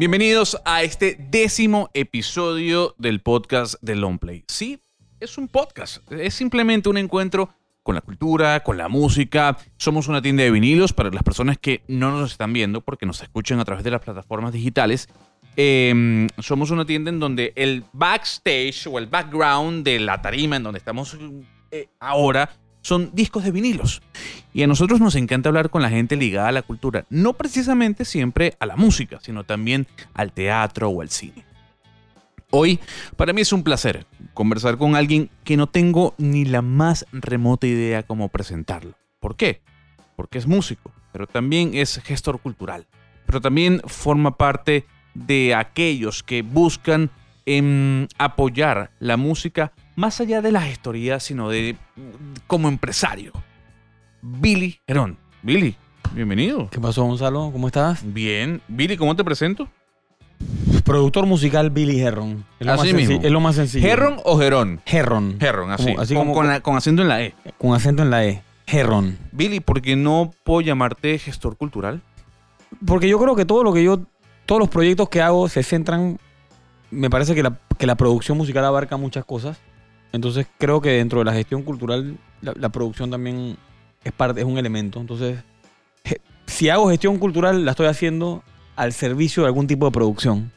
Bienvenidos a este décimo episodio del podcast de Longplay. Sí, es un podcast, es simplemente un encuentro con la cultura, con la música. Somos una tienda de vinilos para las personas que no nos están viendo porque nos escuchan a través de las plataformas digitales. Eh, somos una tienda en donde el backstage o el background de la tarima en donde estamos eh, ahora son discos de vinilos. Y a nosotros nos encanta hablar con la gente ligada a la cultura, no precisamente siempre a la música, sino también al teatro o al cine. Hoy, para mí es un placer conversar con alguien que no tengo ni la más remota idea cómo presentarlo. ¿Por qué? Porque es músico, pero también es gestor cultural, pero también forma parte de aquellos que buscan em, apoyar la música más allá de la gestoría, sino de como empresario. Billy Herón. Billy, bienvenido. ¿Qué pasó, Gonzalo? ¿Cómo estás? Bien. Billy, ¿cómo te presento? Productor musical Billy Herron. Es lo, Así más, mismo. es lo más sencillo. ¿Herron o Gerón? Herron. Herron, así. Como- así con, como- con la- con acento en la E. Con acento en la E. Herron. Billy, ¿por qué no puedo llamarte gestor cultural? Porque yo creo que todo lo que yo. Todos los proyectos que hago se centran. Me parece que la, que la producción musical abarca muchas cosas. Entonces creo que dentro de la gestión cultural, la, la producción también es parte, es un elemento. Entonces, si hago gestión cultural, la estoy haciendo al servicio de algún tipo de producción.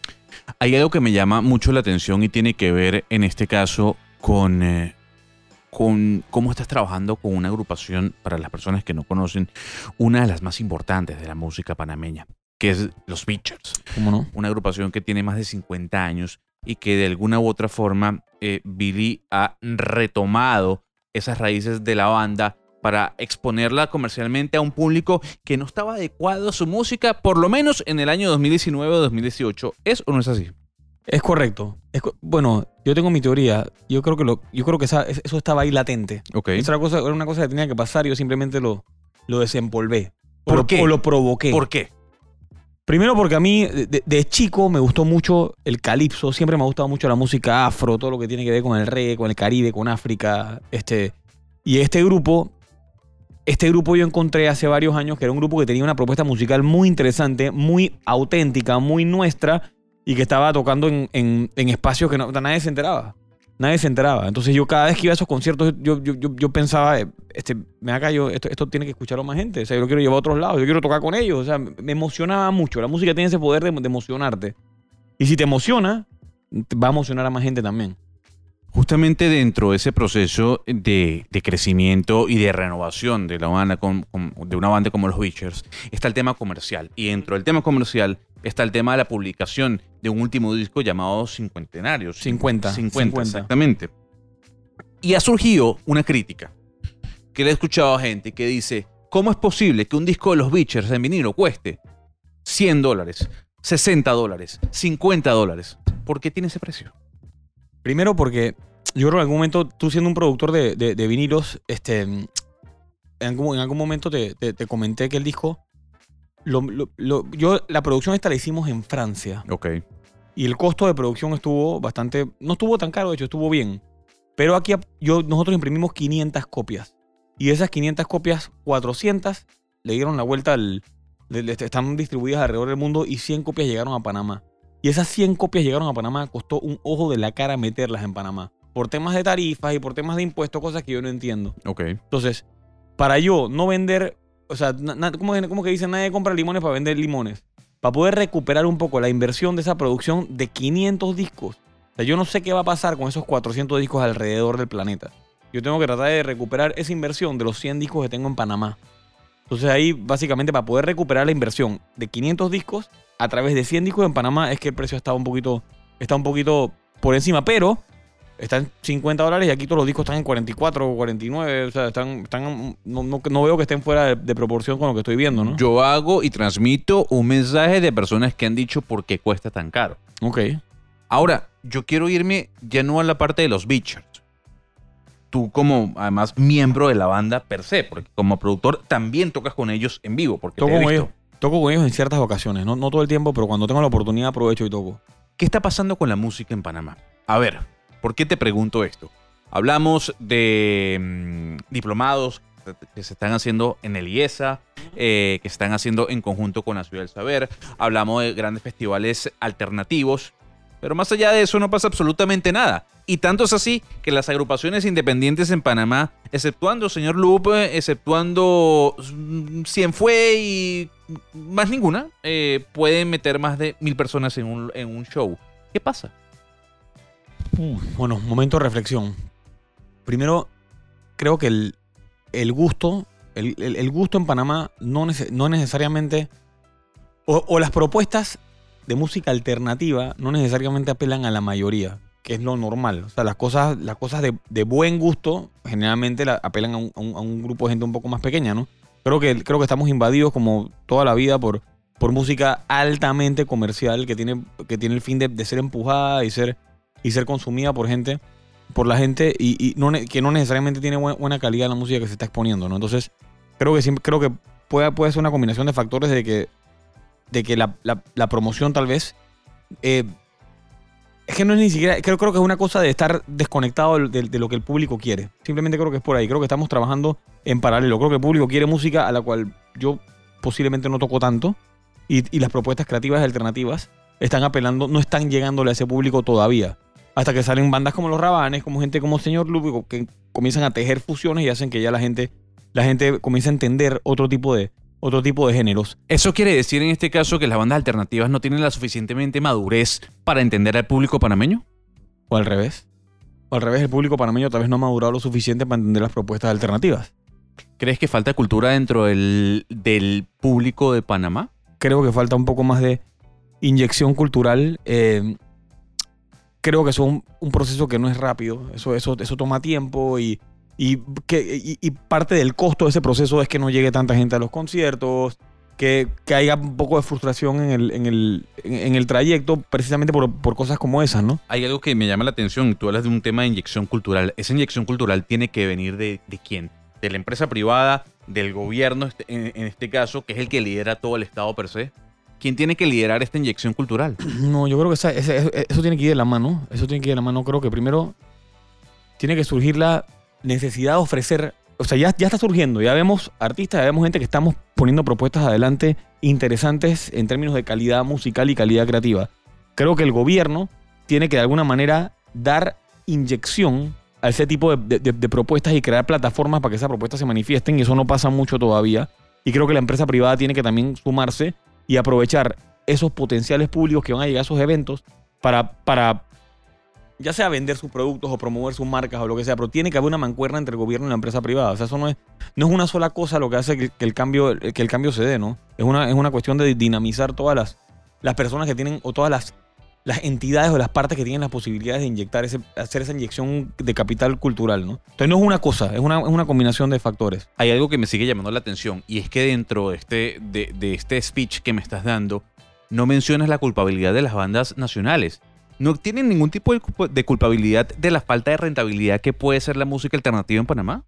Hay algo que me llama mucho la atención y tiene que ver en este caso con, eh, con cómo estás trabajando con una agrupación, para las personas que no conocen, una de las más importantes de la música panameña, que es Los Beachers. ¿Cómo no? Una agrupación que tiene más de 50 años y que de alguna u otra forma eh, Billy ha retomado esas raíces de la banda para exponerla comercialmente a un público que no estaba adecuado a su música, por lo menos en el año 2019 o 2018. ¿Es o no es así? Es correcto. Es bueno, yo tengo mi teoría. Yo creo que, lo, yo creo que esa- eso estaba ahí latente. Ok. Esa era, cosa, era una cosa que tenía que pasar y yo simplemente lo, lo desempolvé. O ¿Por lo- qué? O lo provoqué. ¿Por qué? Primero porque a mí, de, chico, me gustó mucho el calipso. Siempre me ha gustado mucho la música afro, todo lo que tiene que ver con el reggae, con el Caribe, con África. Este, y este grupo, este grupo yo encontré hace varios años que era un grupo que tenía una propuesta musical muy interesante, muy auténtica, muy nuestra y que estaba tocando en, en- en espacios que no- nadie se enteraba. Nadie se enteraba. Entonces yo cada vez que iba a esos conciertos, yo, yo, yo, yo pensaba, este, me acá yo, esto, esto tiene que escucharlo más gente. O sea, yo lo quiero llevar a otros lados, yo quiero tocar con ellos. O sea, me emocionaba mucho. La música tiene ese poder de, emocionarte. Y si te emociona, va a emocionar a más gente también. Justamente dentro de ese proceso de, de crecimiento y de renovación de la banda con- de una banda como los Beachers está el tema comercial y dentro del tema comercial está el tema de la publicación de un último disco llamado Cincuentenario. 50, 50, 50. exactamente. Y ha surgido una crítica que le he escuchado a gente que dice, ¿cómo es posible que un disco de los Beachers en vinilo cueste 100 dólares, 60 dólares, 50 dólares? ¿Por qué tiene ese precio? Primero porque yo creo que en algún momento, tú siendo un productor de, de- de vinilos, este, en, algún, en algún momento te, te- te comenté que el disco, lo- lo- lo- yo, la producción esta la hicimos en Francia. Ok. Y el costo de producción estuvo bastante, no estuvo tan caro, de hecho, estuvo bien. Pero aquí yo, nosotros imprimimos 500 copias. Y de esas 500 copias, 400 le dieron la vuelta al... le- le- están distribuidas alrededor del mundo y 100 copias llegaron a Panamá. Y esas 100 copias llegaron a Panamá, costó un ojo de la cara meterlas en Panamá. Por temas de tarifas y por temas de impuestos, cosas que yo no entiendo. Ok. Entonces, para yo no vender, o sea, na- na- ¿cómo, que- cómo que dicen? Nadie compra limones para vender limones. Para poder recuperar un poco la inversión de esa producción de 500 discos. O sea, yo no sé qué va a pasar con esos 400 discos alrededor del planeta. Yo tengo que tratar de recuperar esa inversión de los 100 discos que tengo en Panamá. Entonces ahí, básicamente, para poder recuperar la inversión de 500 discos a través de 100 discos en Panamá, es que el precio está un poquito, está un poquito por encima, pero está en 50 dólares y aquí todos los discos están en 44 o 49. O sea, están, están, no, no- no veo que estén fuera de, de proporción con lo que estoy viendo, ¿no? Yo hago y transmito un mensaje de personas que han dicho por qué cuesta tan caro. Ok. Ahora, yo quiero irme ya no a la parte de los Beachers. Tú como, además, miembro de la banda per se, porque como productor también tocas con ellos en vivo, porque Toco con, ellos, toco con ellos en ciertas ocasiones, no, no todo el tiempo, pero cuando tengo la oportunidad aprovecho y toco. ¿Qué está pasando con la música en Panamá? A ver, ¿por qué te pregunto esto? Hablamos de mm, diplomados que se están haciendo en el IESA, eh, que están haciendo en conjunto con la Ciudad del Saber. Hablamos de grandes festivales alternativos. Pero más allá de eso no pasa absolutamente nada. Y tanto es así que las agrupaciones independientes en Panamá, exceptuando señor Lupe, exceptuando mm, Cienfue y más ninguna, eh, pueden meter más de mil personas en un, en un show. ¿Qué pasa? Bueno, momento de reflexión. Primero, creo que el, el gusto, el, el- gusto en Panamá no, no necesariamente, o, las propuestas de música alternativa no necesariamente apelan a la mayoría, que es lo normal. O sea, las cosas, las cosas de, de buen gusto generalmente la- apelan a un, a un- a un grupo de gente un poco más pequeña, ¿no? Creo que, creo que estamos invadidos como toda la vida por, por música altamente comercial que tiene, que tiene el fin de, de ser empujada y ser, y ser consumida por gente, por la gente y, no, que no necesariamente tiene buena, calidad la música que se está exponiendo, ¿no? Entonces, creo que siempre, creo que puede, puede ser una combinación de factores de que, de que la, promoción tal vez eh, es que no es ni siquiera, creo, creo que es una cosa de estar desconectado de, de- lo que el público quiere. Simplemente creo que es por ahí. Creo que estamos trabajando en paralelo. Creo que el público quiere música a la cual yo posiblemente no toco tanto. Y, y las propuestas creativas alternativas están apelando, no están llegándole a ese público todavía. Hasta que salen bandas como Los Rabanes, como gente como Señor Lúbico, que comienzan a tejer fusiones y hacen que ya la gente, la gente comience a entender otro tipo de, otro tipo de géneros. Eso quiere decir en este caso que las bandas alternativas no tienen la suficientemente madurez para entender al público panameño. O al revés. O al revés, el público panameño tal vez no ha madurado lo suficiente para entender las propuestas alternativas. ¿Crees que falta cultura dentro del, del público de Panamá? creo que falta un poco más de inyección cultural. eh, creo que es un, proceso que no es rápido. Eso, eso, eso toma tiempo y, parte del costo de ese proceso es que no llegue tanta gente a los conciertos, que, que haya un poco de frustración en el, trayecto precisamente por, cosas como esas, ¿no? Hay algo que me llama la atención. Tú hablas de un tema de inyección cultural. Esa inyección cultural tiene que venir de, de quién? De la empresa privada, del gobierno este- en, en este caso, que es el que lidera todo el Estado per se. ¿Quién tiene que liderar esta inyección cultural? No, yo creo que eso tiene que ir de la mano. Eso tiene que ir de la mano. Creo que primero tiene que surgir la necesidad de ofrecer. O sea, ya, ya está surgiendo. Ya vemos artistas, ya vemos gente que estamos poniendo propuestas adelante interesantes en términos de calidad musical y calidad creativa. Creo que el gobierno tiene que de alguna manera dar inyección a ese tipo de- de propuestas y crear plataformas para que esas propuestas se manifiesten. Y eso no pasa mucho todavía. Y creo que la empresa privada tiene que también sumarse y aprovechar esos potenciales públicos que van a llegar a esos eventos para, para ya sea vender sus productos o promover sus marcas o lo que sea, pero tiene que haber una mancuerna entre el gobierno y la empresa privada. O sea, eso no es, no es una sola cosa lo que hace que, el, cambio, que el cambio se dé, ¿no? Es una, es una cuestión de dinamizar todas las, las personas que tienen, o todas las, las entidades o las partes que tienen las posibilidades de inyectar ese, hacer esa inyección de capital cultural, ¿no? Entonces no es una cosa, es una, es una combinación de factores. Hay algo que me sigue llamando la atención y es que dentro de este, de, de este speech que me estás dando, no mencionas la culpabilidad de las bandas nacionales. No tienen ningún tipo de culpa- de culpabilidad de la falta de rentabilidad que puede ser la música alternativa en Panamá.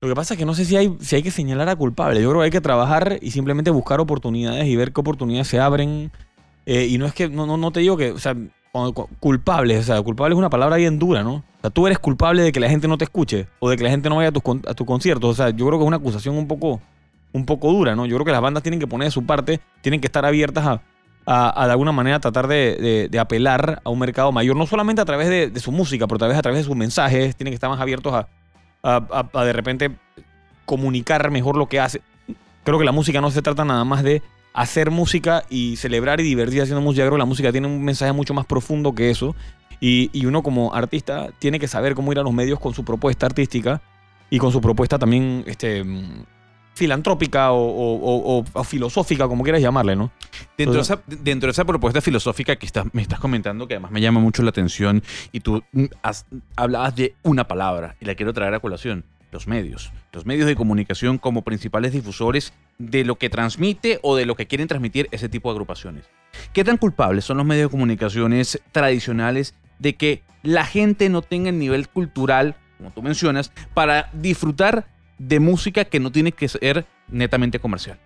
Lo que pasa es que no sé si hay, si hay que señalar a culpable. Yo creo que hay que trabajar y simplemente buscar oportunidades y ver qué oportunidades se abren. Eh, y no es que, no, no, no te digo que, o sea, cuando- cu- culpable, o sea, culpable es una palabra bien dura, ¿no? O sea, tú eres culpable de que la gente no te escuche o de que la gente no vaya a tus, tus conciertos. O sea, yo creo que es una acusación un poco, un poco dura, ¿no? Yo creo que las bandas tienen que poner de su parte, tienen que estar abiertas a, a, de alguna manera tratar de, de- apelar a un mercado mayor, no solamente a través de, su música, pero tal vez a través de sus mensajes, tienen que estar más abiertos a- a de repente comunicar mejor lo que hace. Creo que la música no se trata nada más de hacer música y celebrar y divertirse haciendo música. Creo que la música tiene un mensaje mucho más profundo que eso. Y, y uno como artista tiene que saber cómo ir a los medios con su propuesta artística y con su propuesta también este, mm, filantrópica o, o- o- o filosófica, como quieras llamarle, ¿no? Dentro, de esa, dentro de esa propuesta filosófica que estás- me estás comentando, que además me llama mucho la atención, y tú mm, has- hablabas de una palabra, y la quiero traer a colación, los medios. Los medios de comunicación como principales difusores de lo que transmite o de lo que quieren transmitir ese tipo de agrupaciones. ¿Qué tan culpables son los medios de comunicaciones tradicionales de que la gente no tenga el nivel cultural, como tú mencionas, para disfrutar de música que no tiene que ser netamente comercial?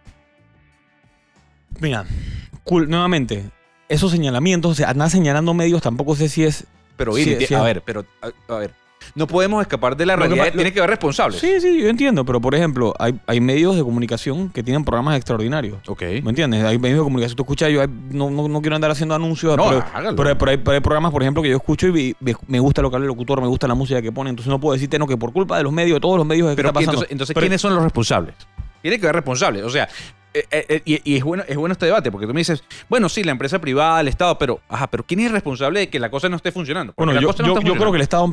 Mira, cool, nuevamente, esos señalamientos, o sea, señalando medios tampoco sé si es Pero, a ver, pero, a, a ver, no podemos escapar de la Lo que realidad. lo- Tiene que haber responsables. Sí, sí, yo entiendo, pero por ejemplo, hay, hay medios de comunicación que tienen programas extraordinarios. Ok. ¿Me entiendes? Hay medios de comunicación. Tú escuchas, yo hay- no, no, no quiero andar haciendo anuncios, No, pero, hágalo. pero, pero hay, pero hay programas, por ejemplo, que yo escucho y me, me gusta lo que habla el locutor, me gusta la música que pone. Entonces no puedo decirte no, que por culpa de los medios, de todos los medios, es que Pero está ¿quién- pasando. entonces, entonces ¿quiénes son los responsables? Tiene que haber responsables. O sea, eh, eh, eh, y, y es, bueno, es bueno este debate, porque tú me dices, bueno, sí, la empresa privada, el Estado, pero, ajá, pero ¿quién es el responsable de que la cosa no esté funcionando? Porque Bueno, la yo, cosa no yo- yo creo que el. Estado,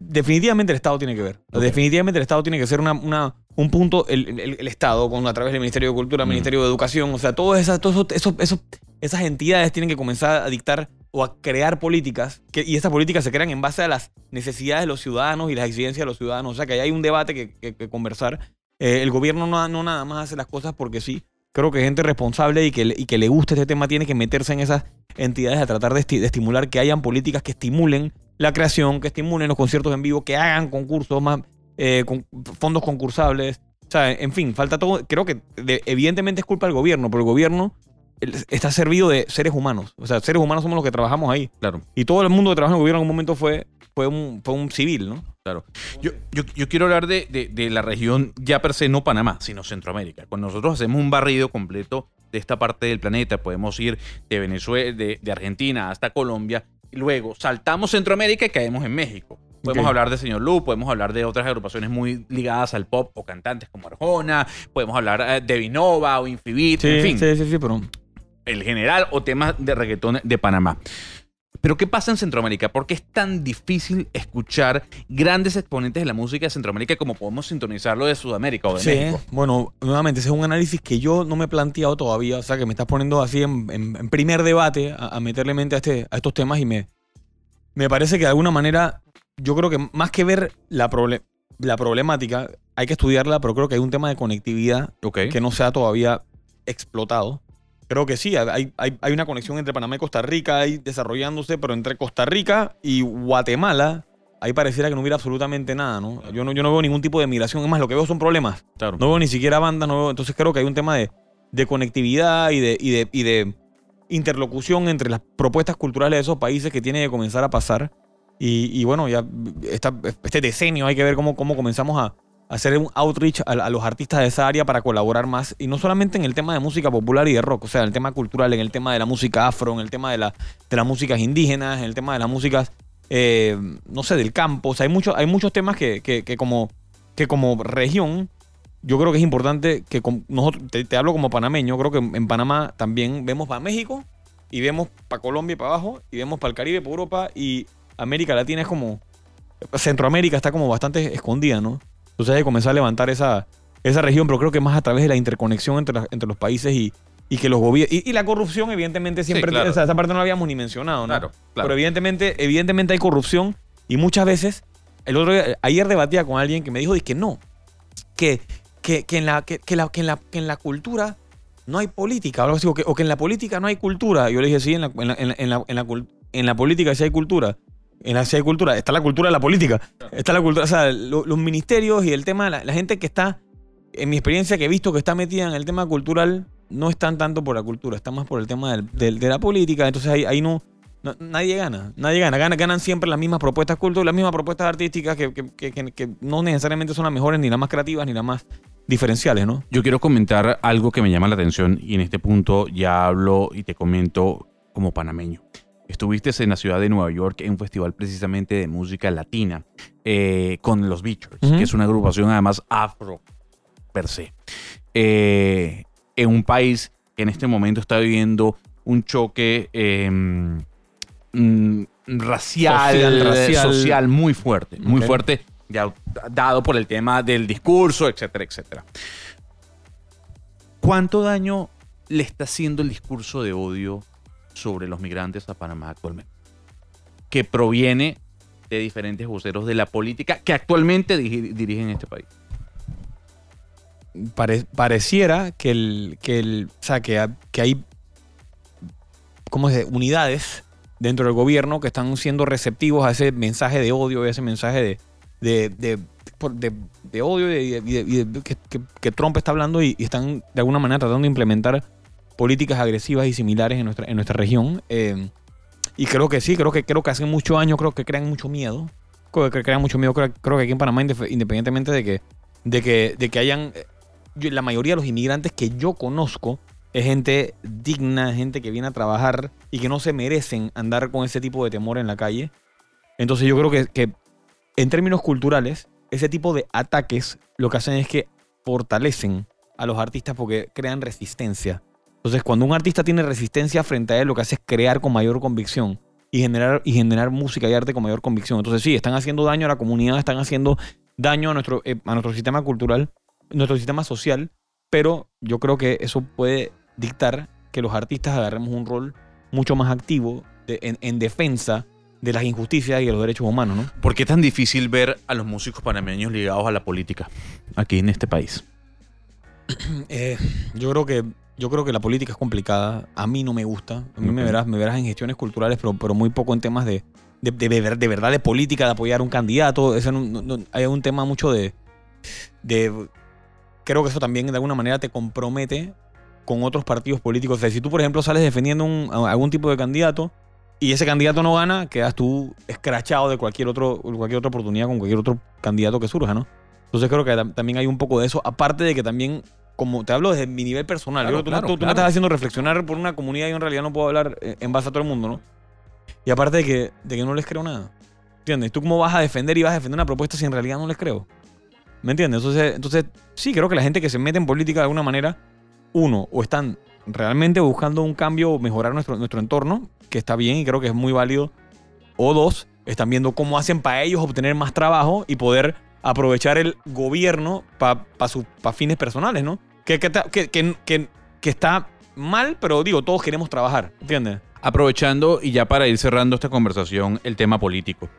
definitivamente el Estado tiene que ver. Definitivamente el Estado tiene que ser una, una- un punto, el, el- el Estado, con, a través del Ministerio de Cultura, Mm. Ministerio de Educación, o sea, todas esas, todos esos, esos- esos- esas entidades tienen que comenzar a dictar o a crear políticas, que, y estas políticas se crean en base a las necesidades de los ciudadanos y las exigencias de los ciudadanos. O sea, que ahí hay un debate que, que- que conversar. Eh, el gobierno no, no nada más hace las cosas porque sí. Creo que gente responsable y que, le- y que le guste este tema tiene que meterse en esas entidades a tratar de, esti- de estimular que hayan políticas que estimulen la creación, que estimulen los conciertos en vivo, que hagan concursos más, eh, con fondos concursables. O sea, en fin, falta todo. Creo que de- evidentemente es culpa del gobierno, pero el gobierno está servido de seres humanos. O sea, seres humanos somos los que trabajamos ahí. Claro. Y todo el mundo que trabaja en el gobierno en un momento fue, fue, un, fue un civil, ¿no? Yo, yo, yo quiero hablar de, de- de la región ya per se, no Panamá, sino Centroamérica. Cuando nosotros hacemos un barrido completo de esta parte del planeta, podemos ir de Venezuela, de, de Argentina hasta Colombia, y luego saltamos Centroamérica y caemos en México. Podemos hablar de Señor Lu, podemos hablar de otras agrupaciones muy ligadas al pop o cantantes como Arjona, podemos hablar eh, de Vinova o Infibit, en fin, sí, sí, sí, pero el general o temas de reggaetón de Panamá. Pero ¿qué pasa en Centroamérica? ¿Por qué es tan difícil escuchar grandes exponentes de la música de Centroamérica como podemos sintonizarlo de Sudamérica o de Sí, México? bueno, nuevamente, ese es un análisis que yo no me he planteado todavía, o sea, que me estás poniendo así en, en- en primer debate a, a meterle mente a, este, a estos temas y me, me parece que de alguna manera, yo creo que más que ver la, proble- la problemática, hay que estudiarla, pero creo que hay un tema de conectividad Ok. que no se ha todavía explotado. Creo que sí, hay, hay, hay una conexión entre Panamá y Costa Rica ahí desarrollándose, pero entre Costa Rica y Guatemala, ahí pareciera que no hubiera absolutamente nada, ¿no? Yo no, yo no veo ningún tipo de migración, es más, lo que veo son problemas. Claro. No veo ni siquiera bandas, no veo- entonces creo que hay un tema de, de conectividad y de, y, de, y de interlocución entre las propuestas culturales de esos países que tiene que comenzar a pasar. Y, y bueno, ya esta- este decenio hay que ver cómo, cómo comenzamos a hacer un outreach a, a los artistas de esa área para colaborar más. Y no solamente en el tema de música popular y de rock, o sea, en el tema cultural, en el tema de la música afro, en el tema de, la, de las músicas indígenas, en el tema de las músicas, eh, no sé, del campo. O sea, hay, mucho, hay muchos temas que, que, que como, que como región yo creo que es importante que con- nosotros, te, te hablo como panameño, creo que en Panamá también vemos para México y vemos para Colombia y para abajo y vemos para el Caribe, para Europa y América Latina es como, Centroamérica está como bastante escondida, ¿no? Entonces hay que comenzar a levantar esa, esa región, pero creo que más a través de la interconexión entre, entre los países y, y que los gobiernos, y, y la corrupción evidentemente siempre, claro. o sea, esa parte no la habíamos ni mencionado, ¿no? Claro, Pero claro. evidentemente, evidentemente hay corrupción y muchas veces, el otro día- ayer debatía con alguien que me dijo que no, que, que, que en la, que, que la, que en la, que en la cultura no hay política, o algo así, o que, o que en la política no hay cultura. Yo le dije, sí, en la, en la, en la, en la, en la cul- en la política sí hay cultura. En la sí hay cultura. Está la cultura de la política. Está la cultura, o sea, lo- los ministerios y el tema, la, la gente que está, en mi experiencia que he visto que está metida en el tema cultural, no están tanto por la cultura, está más por el tema del- del- de la política. Entonces ahí, ahí no, no- nadie gana, nadie gana. Gana- Ganan siempre las mismas propuestas culturales, las mismas propuestas artísticas que, que- que- que- que no necesariamente son las mejores, ni las más creativas, ni las más diferenciales, ¿no? Yo quiero comentar algo que me llama la atención y en este punto ya hablo y te comento como panameño. Estuviste en la ciudad de Nueva York en un festival precisamente de música latina eh, con los Ujú. que es una agrupación además afro per se. Eh, en un país que en este momento está viviendo un choque eh, mm, racial, Social, racial. social muy fuerte, muy fuerte, ya dado por el tema del discurso, etcétera, etcétera. ¿Cuánto daño le está haciendo el discurso de odio sobre los migrantes a Panamá actualmente? Que proviene de diferentes voceros de la política que actualmente diri- dirigen este país. pare- pareciera que el, que el, o sea, que, que hay, ¿cómo? Unidades dentro del gobierno que están siendo receptivos a ese mensaje de odio, a ese mensaje de, de, de, de- odio y que, que- Trump está hablando y están de alguna manera tratando de implementar políticas agresivas y similares en nuestra, en nuestra región. Eh, y creo que sí, creo que, creo que hace muchos años creo que crean mucho miedo. co- que crea mucho miedo, creo, creo que aquí en Panamá, independientemente de que, de que, de que hayan, eh, la mayoría de los inmigrantes que yo conozco es gente digna, gente que viene a trabajar y que no se merecen andar con ese tipo de temor en la calle. Entonces yo creo que, que en términos culturales, ese tipo de ataques lo que hacen es que fortalecen a los artistas porque crean resistencia. Entonces, cuando un artista tiene resistencia frente a él, lo que hace es crear con mayor convicción y generar, y generar música y arte con mayor convicción. Entonces, sí, están haciendo daño a la comunidad, están haciendo daño a nuestro, eh, a nuestro sistema cultural, nuestro sistema social, pero yo creo que eso puede dictar que los artistas agarremos un rol mucho más activo de- en, en defensa de las injusticias y de los derechos humanos, ¿no? ¿Por qué es tan difícil ver a los músicos panameños ligados a la política aquí en este país? Eh, yo creo que yo creo que la política es complicada. A mí no me gusta. A mí me verás, me verás en gestiones culturales, pero, pero muy poco en temas de, de, de, de verdad de política, de apoyar a un candidato. Eso no- no- hay un tema mucho de, de. Creo que eso también de alguna manera te compromete con otros partidos políticos. O sea, si tú, por ejemplo, sales defendiendo un- algún tipo de candidato y ese candidato no gana, quedas tú escrachado de cualquier, otro, cualquier otra oportunidad con cualquier otro candidato que surja, ¿no? Entonces creo que tam- también hay un poco de eso, aparte de que también, como te hablo desde mi nivel personal, Claro, yo creo que tú, claro, tú- tú me estás haciendo reflexionar por una comunidad y en realidad no puedo hablar eh, en base a todo el mundo, ¿no? Y aparte de que, de que no les creo nada. ¿Entiendes? ¿Tú cómo vas a defender y vas a defender una propuesta si en realidad no les creo? ¿Me entiendes? Entonces, entonces sí, creo que la gente que se mete en política de alguna manera, uno, o están realmente buscando un cambio o mejorar nuestro, nuestro entorno, que está bien y creo que es muy válido, o dos, están viendo cómo hacen para ellos obtener más trabajo y poder aprovechar el gobierno para fines personales, ¿no? Que, que, ta- que, que- que- que está mal, pero digo, todos queremos trabajar, ¿entiendes? Aprovechando y ya para ir cerrando esta conversación, el tema político.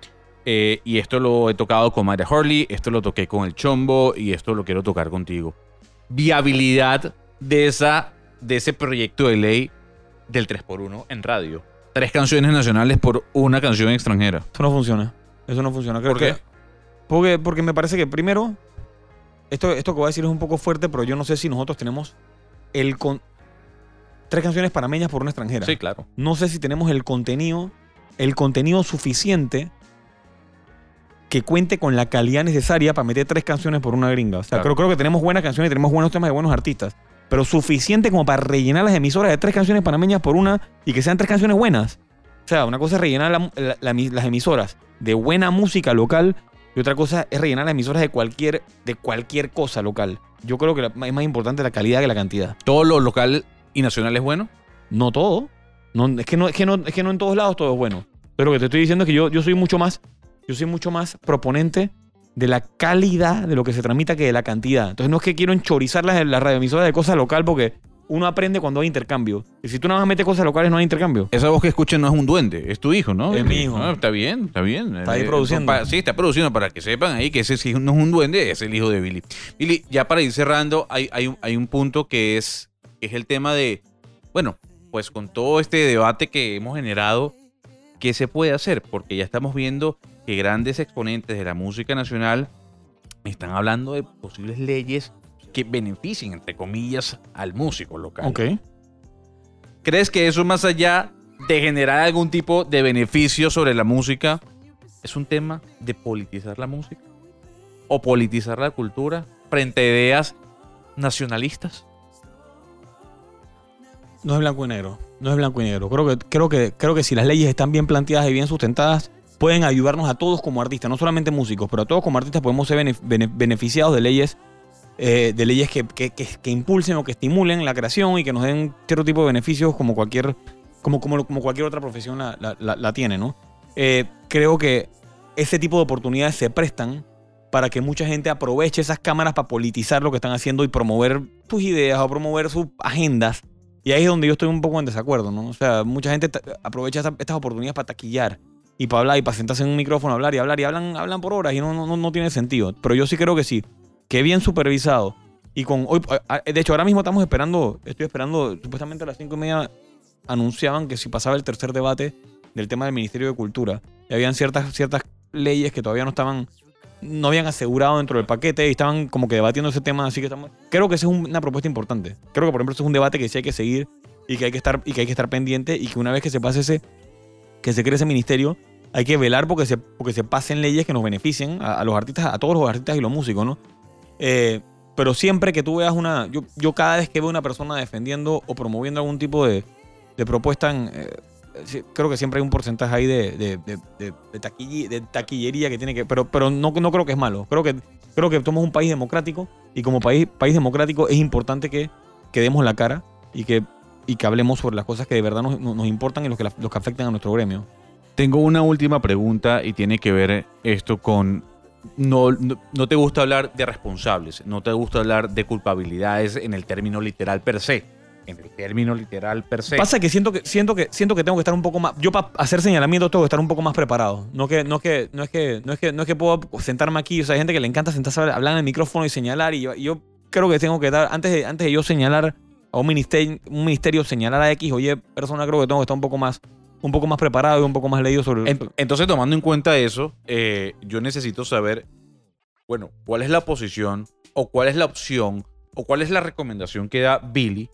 Eh, y esto lo he tocado con Mayra Hurley, esto lo toqué con el Chombo y esto lo quiero tocar contigo. Viabilidad de, esa, de ese proyecto de ley del 3x1 en radio. Tres canciones nacionales por una canción extranjera. Eso no funciona. Eso no funciona. Creo ¿Por qué? que- porque, porque me parece que primero, esto, esto que voy a decir es un poco fuerte, pero yo no sé si nosotros tenemos el con tres canciones panameñas por una extranjera. Sí, claro. no sé si tenemos el contenido, el contenido suficiente que cuente con la calidad necesaria para meter tres canciones por una gringa. O sea, Claro. creo, creo que tenemos buenas canciones, tenemos buenos temas de buenos artistas, pero suficiente como para rellenar las emisoras de tres canciones panameñas por una y que sean tres canciones buenas. O sea, una cosa es rellenar la- la- la- las emisoras de buena música local y otra cosa es rellenar las emisoras de cualquier, de cualquier cosa local. Yo creo que es más importante la calidad que la cantidad. Todo lo local y nacional es bueno. No todo. No, es, que no, es, que no, es que no en todos lados todo es bueno. Pero lo que te estoy diciendo es que yo, yo soy mucho más, yo soy mucho más proponente de la calidad de lo que se tramita que de la cantidad. Entonces no es que quiero enchorizar las, las radioemisoras de cosas local porque uno aprende cuando hay intercambio. Y si tú nada más metes cosas locales no hay intercambio. Esa voz que escuchan no es un duende, es tu hijo, ¿no? Es mi hijo. Ah, está bien, está bien. Está ahí Eh, produciendo. pa- sí, está produciendo para que sepan ahí que ese sí no es un duende, es el hijo de Billy. Billy, ya para ir cerrando, hay, hay, un- hay un punto que es, que es el tema de, bueno, pues con todo este debate que hemos generado, ¿qué se puede hacer? Porque ya estamos viendo que grandes exponentes de la música nacional están hablando de posibles leyes que beneficien, entre comillas, al músico local. Ok. ¿Crees que eso más allá de generar algún tipo de beneficio sobre la música, es un tema de politizar la música? ¿O politizar la cultura frente a ideas nacionalistas? No es blanco y negro. No es blanco y negro. Creo que, creo que, creo que si las leyes están bien planteadas y bien sustentadas, pueden ayudarnos a todos como artistas, no solamente músicos, pero a todos como artistas podemos ser bene- bene- beneficiados de leyes, eh, de leyes que, que- que- que impulsen o que estimulen la creación y que nos den cierto tipo de beneficios como cualquier, como, como, como cualquier otra profesión la, la- la- la tiene, ¿no? Eh, creo que ese tipo de oportunidades se prestan para que mucha gente aproveche esas cámaras para politizar lo que están haciendo y promover sus ideas o promover sus agendas. Y ahí es donde yo estoy un poco en desacuerdo, ¿no? O sea, mucha gente aprovecha esta- estas oportunidades para taquillar y para hablar y para sentarse en un micrófono hablar y hablar y hablan, hablan por horas y no, no- no tiene sentido. Pero yo sí creo que sí, que bien supervisado y con hoy, a- a- de hecho ahora mismo estamos esperando, estoy esperando, supuestamente a las cinco y media anunciaban que si pasaba el tercer debate del tema del Ministerio de Cultura y habían ciertas, ciertas leyes que todavía no estaban no habían asegurado dentro del paquete y estaban como que debatiendo ese tema, así que estamos... Creo que esa es un- una propuesta importante. Creo que, por ejemplo, ese es un debate que sí hay que seguir y que hay que estar, y que hay que estar pendiente y que una vez que se pase ese, que se cree ese ministerio, hay que velar porque se, porque se pasen leyes que nos beneficien a los artistas, a todos los artistas y los músicos, ¿no? Eh, pero siempre que tú veas una. Yo, yo cada vez que veo una persona defendiendo o promoviendo algún tipo de, de propuesta, eh, creo que siempre hay un porcentaje ahí de, de, de- taquillería que tiene que. Pero, pero no, no creo que es malo. Creo que, creo que somos un país democrático y como país, país democrático es importante que, que demos la cara y que, y que hablemos sobre las cosas que de verdad nos, nos importan y los que, los que afectan a nuestro gremio. Tengo una última pregunta y tiene que ver esto con... No, no, no te gusta hablar de responsables, no te gusta hablar de culpabilidades en el término literal per se. En el término literal per se. Pasa que siento que siento que siento que tengo que estar un poco más yo para hacer señalamientos tengo que estar un poco más preparado. No que no que no es que no es que no es que puedo sentarme aquí, o sea, hay gente que le encanta sentarse a hablar en el micrófono y señalar y yo, creo que tengo que dar antes de antes de yo señalar a un ministerio un ministerio señalar a X o Y persona creo que tengo que estar un poco más un poco más preparado y un poco más leído sobre En- Entonces, tomando en cuenta eso, eh, yo necesito saber, bueno, cuál es la posición o cuál es la opción o cuál es la recomendación que da Billy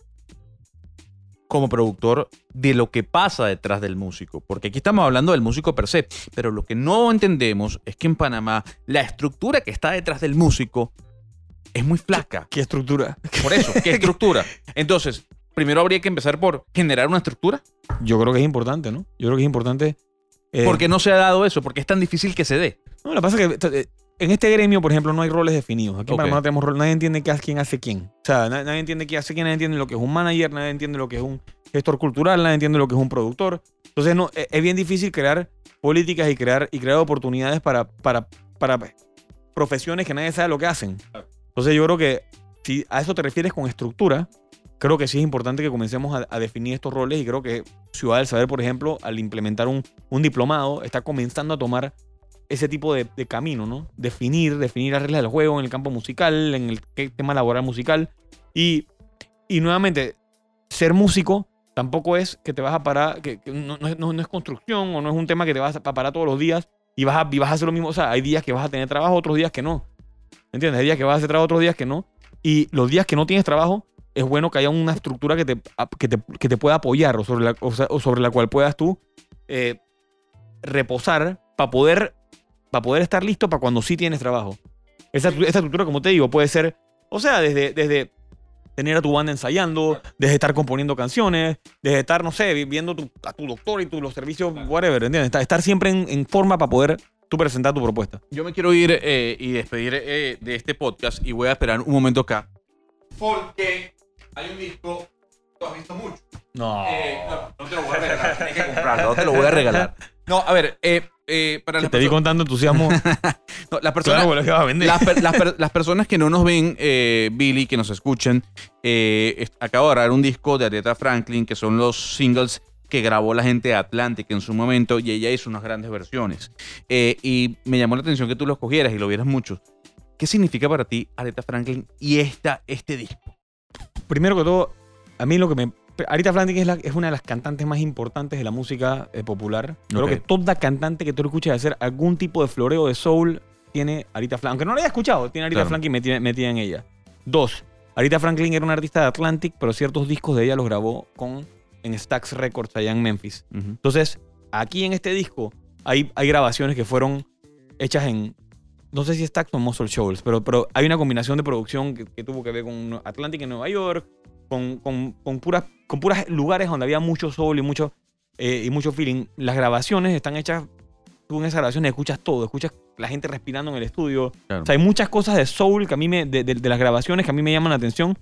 como productor de lo que pasa detrás del músico. Porque aquí estamos hablando del músico per se, pero lo que no entendemos es que en Panamá la estructura que está detrás del músico es muy flaca. qué estructura. Por eso, ¿qué estructura? Entonces, primero habría que empezar por generar una estructura. Yo creo que es importante, ¿no? Yo creo que es importante eh, ¿Por qué no se ha dado eso? Porque es tan difícil que se dé. No, lo que pasa es que eh, en este gremio, por ejemplo, no hay roles definidos. Aquí en Ok. Panamá no tenemos rol. Nadie entiende qué, hace- quién hace quién. O sea, na- nadie entiende quién hace quién, nadie entiende lo que es un manager, nadie entiende lo que es un gestor cultural, nadie entiende lo que es un productor. Entonces, no, es, es bien difícil crear políticas y crear, y crear oportunidades para, para, para profesiones que nadie sabe lo que hacen. Entonces, yo creo que si a eso te refieres con estructura, creo que sí es importante que comencemos a, a definir estos roles y creo que Ciudad del Saber, por ejemplo, al implementar un, un diplomado, está comenzando a tomar ese tipo de, de camino, ¿no? Definir, definir las reglas del juego en el campo musical, en el tema laboral musical. Y, y nuevamente, ser músico tampoco es que te vas a parar, que, que no, no- no es construcción o no es un tema que te vas a parar todos los días y vas, a, y vas a hacer lo mismo. O sea, hay días que vas a tener trabajo, otros días que no. ¿Entiendes? Hay días que vas a hacer trabajo, otros días que no. Y los días que no tienes trabajo, es bueno que haya una estructura que te, que te, que te pueda apoyar o sobre la, o sea, o sobre la cual puedas tú eh, reposar para poder, para poder estar listo para cuando sí tienes trabajo. Esa, esa estructura, como te digo, puede ser, o sea, desde, desde tener a tu banda ensayando, desde estar componiendo canciones, desde estar, no sé, vi- viendo tu- a tu doctor y tu, los servicios, whatever, ¿entiendes? Estar, estar siempre en, en forma para poder tú presentar tu propuesta. Yo me quiero ir eh, y despedir eh, de este podcast y voy a esperar un momento acá. Porque hay un disco que tú has visto mucho. No. Eh, no, no te lo voy a regalar, tienes que comprarlo, no te lo voy a regalar. No, a ver, eh, eh, para las te vi con tanto entusiasmo. no, las personas, claro, bueno, que vas a vender. las, per- las per- las personas que no nos ven, eh, Billy, que nos escuchan, eh, est- acabo de grabar un disco de Aretha Franklin, que son los singles que grabó la gente de Atlantic en su momento, y ella hizo unas grandes versiones. Y me llamó la atención que tú lo escogieras y lo vieras mucho. ¿Qué significa para ti Aretha Franklin y esta, este disco? Primero que todo, a mí lo que me... Arita Franklin es, la- es una de las cantantes más importantes de la música eh, popular. Creo que toda cantante que tú escuches hacer algún tipo de floreo de soul tiene Arita Franklin. Aunque no la haya escuchado, tiene Arita Claro. Franklin metida, metida en ella. Dos, Arita Franklin era una artista de Atlantic, pero ciertos discos de ella los grabó con, en Stax Records allá en Memphis. Entonces, aquí en este disco hay, hay grabaciones que fueron hechas en. No sé si Stax o Muscle Shoals, pero, pero hay una combinación de producción que, que tuvo que ver con Atlantic en Nueva York, con, con, con puras, con puras lugares donde había mucho soul y mucho, eh, y mucho feeling. Las grabaciones están hechas. Tú en esas grabaciones escuchas todo, escuchas la gente respirando en el estudio. Claro. O sea, hay muchas cosas de soul que a mí me, de, de- de las grabaciones que a mí me llaman la atención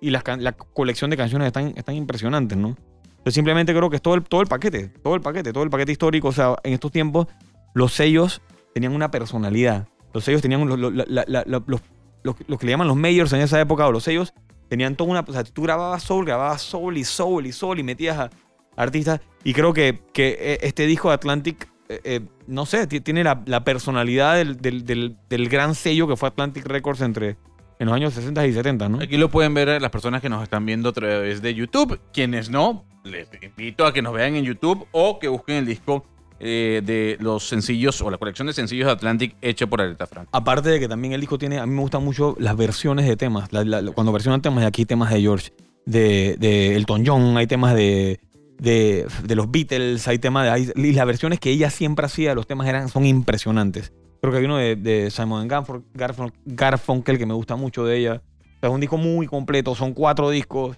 y las la colección de canciones están, están impresionantes, ¿no? Yo simplemente creo que es todo el, todo el paquete, todo el paquete, todo el paquete histórico. O sea, en estos tiempos los sellos tenían una personalidad. Los sellos tenían los, los- los, que le llaman los majors en esa época o los sellos tenían toda una... O sea, tú grababas soul, grababas soul y soul y soul y metías a artistas. Y creo que, que eh, este disco de Atlantic, eh, eh, no sé, ti- tiene la, la personalidad del, del- del- del gran sello que fue Atlantic Records entre en los años 60 y 70, ¿no? Aquí lo pueden ver las personas que nos están viendo a través de YouTube. Quienes no, les invito a que nos vean en YouTube o que busquen el disco eh, de los sencillos o la colección de sencillos de Atlantic hecha por Aretha Franklin. Aparte de que también el disco tiene, a mí me gustan mucho las versiones de temas. La- la- cuando versionan temas, de aquí temas de George, de, de Elton John, hay temas de, de, de los Beatles, hay temas de. hay- y las versiones que ella siempre hacía de los temas eran, son impresionantes. Creo que hay uno de, de Simon Garfunkel, Garfunkel, Garfunkel que me gusta mucho de ella. O sea, es un disco muy completo, son cuatro discos.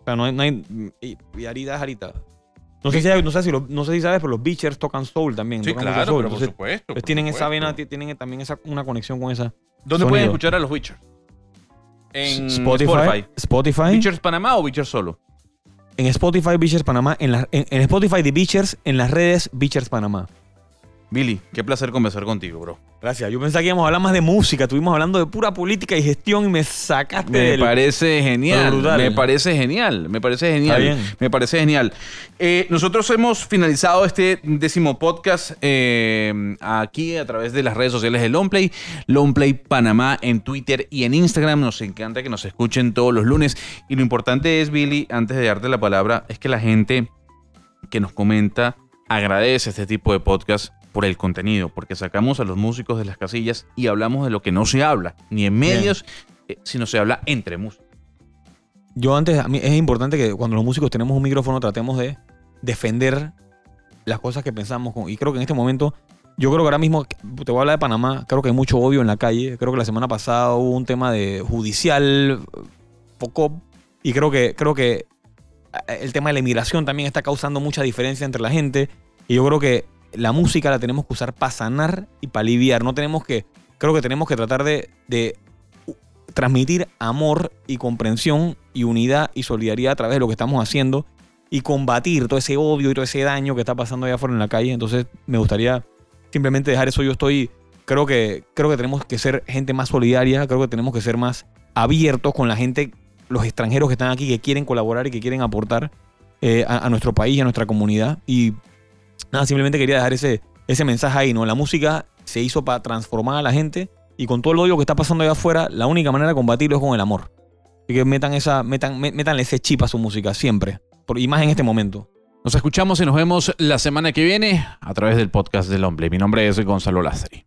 O sea, no hay. No hay y, y Arita es Arita. No sé, si, no, sé si lo- no sé si sabes, pero los Beachers tocan soul también. Sí, claro, soul. pero por supuesto. pues por tienen esa vena, ti- tienen también esa, una conexión con esa. ¿Dónde sonido. pueden escuchar a los Witchers? En Spotify. Spotify. Spotify. ¿Witchers Panamá o Witchers solo? En Spotify Beachers Panamá. En, la- en, en Spotify de Beachers, en las redes Beachers Panamá. Billy, qué placer conversar contigo, bro. Gracias. Yo pensaba que íbamos a hablar más de música. Estuvimos hablando de pura política y gestión y me sacaste Me del... parece genial. brutal. Me parece genial. Me parece genial. Está bien. Me parece genial. Eh, nosotros hemos finalizado este décimo podcast eh, aquí a través de las redes sociales de Longplay. Longplay Panamá en Twitter y en Instagram. Nos encanta que nos escuchen todos los lunes. Y lo importante es, Billy, antes de darte la palabra, es que la gente que nos comenta agradece este tipo de podcast por el contenido, porque sacamos a los músicos de las casillas y hablamos de lo que no se habla, ni en medios, eh, sino se habla entre músicos. Yo antes, a mí es importante que cuando los músicos tenemos un micrófono tratemos de defender las cosas que pensamos. con- Y creo que en este momento, yo creo que ahora mismo, te voy a hablar de Panamá, creo que hay mucho odio en la calle. Creo que la semana pasada hubo un tema de judicial, poco, y creo que, creo que eh, el tema de la inmigración también está causando mucha diferencia entre la gente. Y yo creo que la música la tenemos que usar para sanar y para aliviar. No tenemos que, creo que tenemos que tratar de, transmitir amor y comprensión y unidad y solidaridad a través de lo que estamos haciendo y combatir todo ese odio y todo ese daño que está pasando allá afuera en la calle. Entonces me gustaría simplemente dejar eso. Yo estoy, creo que, creo que tenemos que ser gente más solidaria, creo que tenemos que ser más abiertos con la gente, los extranjeros que están aquí, que quieren colaborar y que quieren aportar eh, a, a nuestro país y a nuestra comunidad. Y nada, simplemente quería dejar ese, ese mensaje ahí, ¿no? La música se hizo para transformar a la gente y con todo el odio que está pasando allá afuera, la única manera de combatirlo es con el amor. Así que metan esa, metan, me- métanle ese chip a su música, siempre. Por- y más en este momento. Nos escuchamos y nos vemos la semana que viene a través del podcast de Lomble. Mi nombre es Gonzalo Lastri.